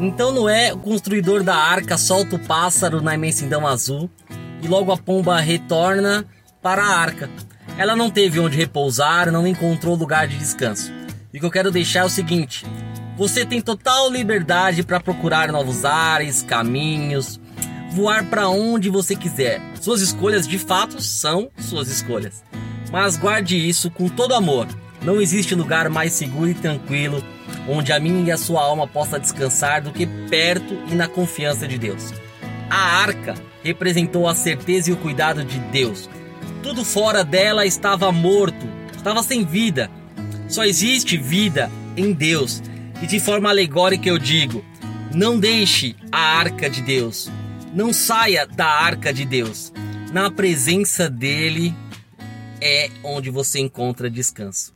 Então Noé, o construidor da arca, solta o pássaro na imensidão azul e logo a pomba retorna para a arca. Ela não teve onde repousar, não encontrou lugar de descanso. E o que eu quero deixar é o seguinte: você tem total liberdade para procurar novos ares, caminhos, voar para onde você quiser. Suas escolhas de fato são suas escolhas. Mas guarde isso com todo amor. Não existe lugar mais seguro e tranquilo onde a minha e a sua alma possa descansar do que perto e na confiança de Deus. A arca representou a certeza e o cuidado de Deus. Tudo fora dela estava morto, estava sem vida. Só existe vida em Deus. E de forma alegórica eu digo: não deixe a arca de Deus. Não saia da arca de Deus. Na presença dele é onde você encontra descanso.